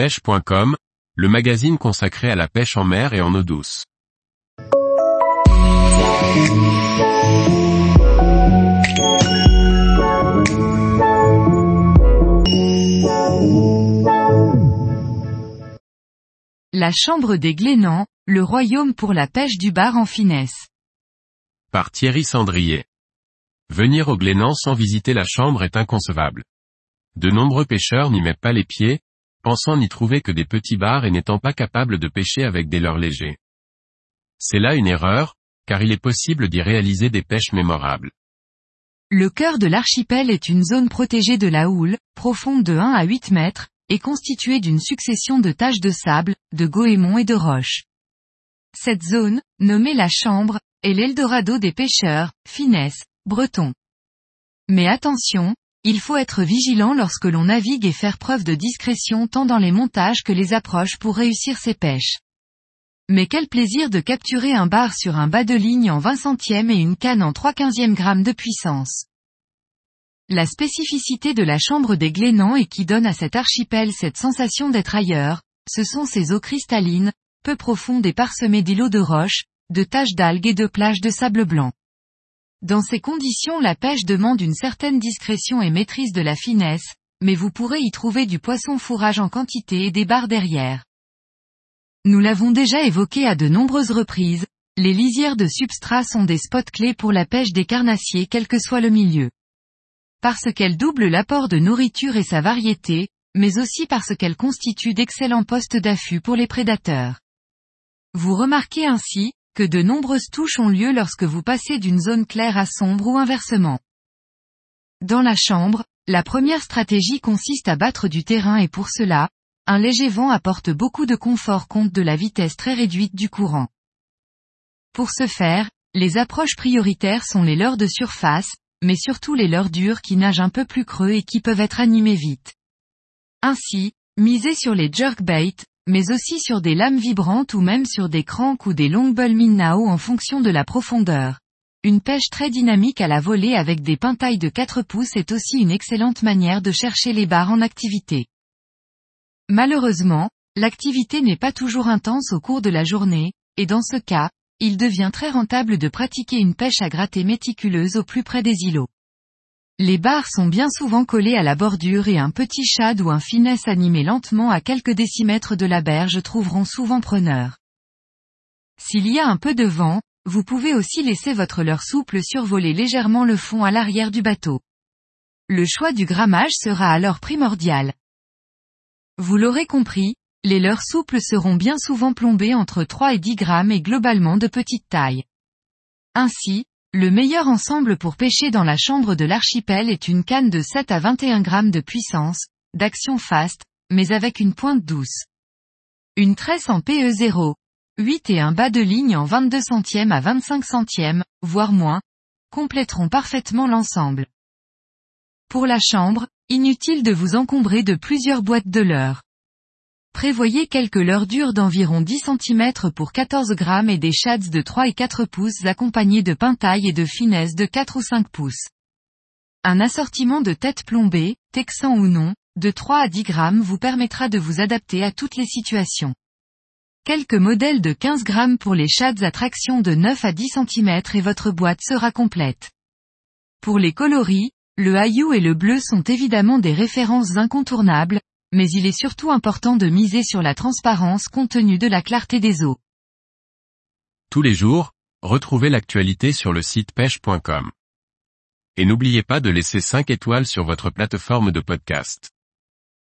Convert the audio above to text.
pêche.com, le magazine consacré à la pêche en mer et en eau douce. La Chambre des Glénans, le royaume pour la pêche du bar en finesse. Par Thierry Sandrier. Venir au Glénan sans visiter la chambre est inconcevable. De nombreux pêcheurs n'y mettent pas les pieds, pensant n'y trouver que des petits bars et n'étant pas capables de pêcher avec des leurres légers. C'est là une erreur, car il est possible d'y réaliser des pêches mémorables. Le cœur de l'archipel est une zone protégée de la houle, profonde de 1 à 8 mètres, et constituée d'une succession de taches de sable, de goémons et de roches. Cette zone, nommée la chambre, est l'Eldorado des pêcheurs, finesse, bretons. Mais attention, il faut être vigilant lorsque l'on navigue et faire preuve de discrétion tant dans les montages que les approches pour réussir ses pêches. Mais quel plaisir de capturer un bar sur un bas de ligne en 20 centièmes et une canne en 3 quinzièmes grammes de puissance. La spécificité de la chambre des Glénans et qui donne à cet archipel cette sensation d'être ailleurs, ce sont ses eaux cristallines, peu profondes et parsemées d'îlots de roches, de taches d'algues et de plages de sable blanc. Dans ces conditions la pêche demande une certaine discrétion et maîtrise de la finesse, mais vous pourrez y trouver du poisson fourrage en quantité et des barres derrière. Nous l'avons déjà évoqué à de nombreuses reprises, les lisières de substrat sont des spots clés pour la pêche des carnassiers quel que soit le milieu. Parce qu'elles doublent l'apport de nourriture et sa variété, mais aussi parce qu'elles constituent d'excellents postes d'affût pour les prédateurs. Vous remarquez ainsi, que de nombreuses touches ont lieu lorsque vous passez d'une zone claire à sombre ou inversement. Dans la chambre, la première stratégie consiste à battre du terrain et pour cela, un léger vent apporte beaucoup de confort compte de la vitesse très réduite du courant. Pour ce faire, les approches prioritaires sont les leurres de surface, mais surtout les leurres dures qui nagent un peu plus creux et qui peuvent être animées vite. Ainsi, misez sur les jerkbaits, mais aussi sur des lames vibrantes ou même sur des cranks ou des longbull minnao en fonction de la profondeur. Une pêche très dynamique à la volée avec des pintailles de 4 pouces est aussi une excellente manière de chercher les barres en activité. Malheureusement, l'activité n'est pas toujours intense au cours de la journée, et dans ce cas, il devient très rentable de pratiquer une pêche à gratter méticuleuse au plus près des îlots. Les barres sont bien souvent collées à la bordure et un petit shad ou un finesse animé lentement à quelques décimètres de la berge trouveront souvent preneur. S'il y a un peu de vent, vous pouvez aussi laisser votre leurre souple survoler légèrement le fond à l'arrière du bateau. Le choix du grammage sera alors primordial. Vous l'aurez compris, les leurres souples seront bien souvent plombées entre 3 et 10 grammes et globalement de petite taille. Ainsi, le meilleur ensemble pour pêcher dans la chambre de l'archipel est une canne de 7 à 21 grammes de puissance, d'action fast, mais avec une pointe douce. Une tresse en PE0, 8 et un bas de ligne en 22 centièmes à 25 centièmes, voire moins, compléteront parfaitement l'ensemble. Pour la chambre, inutile de vous encombrer de plusieurs boîtes de leurre. Prévoyez quelques dures d'environ 10 cm pour 14 grammes et des shads de 3 et 4 pouces accompagnés de pintailles et de finesse de 4 ou 5 pouces. Un assortiment de têtes plombées, texan ou non, de 3 à 10 grammes vous permettra de vous adapter à toutes les situations. Quelques modèles de 15 grammes pour les shads à traction de 9 à 10 cm et votre boîte sera complète. Pour les coloris, le haillou et le bleu sont évidemment des références incontournables, mais il est surtout important de miser sur la transparence compte tenu de la clarté des eaux. Tous les jours, retrouvez l'actualité sur le site pêche.com. Et n'oubliez pas de laisser 5 étoiles sur votre plateforme de podcast.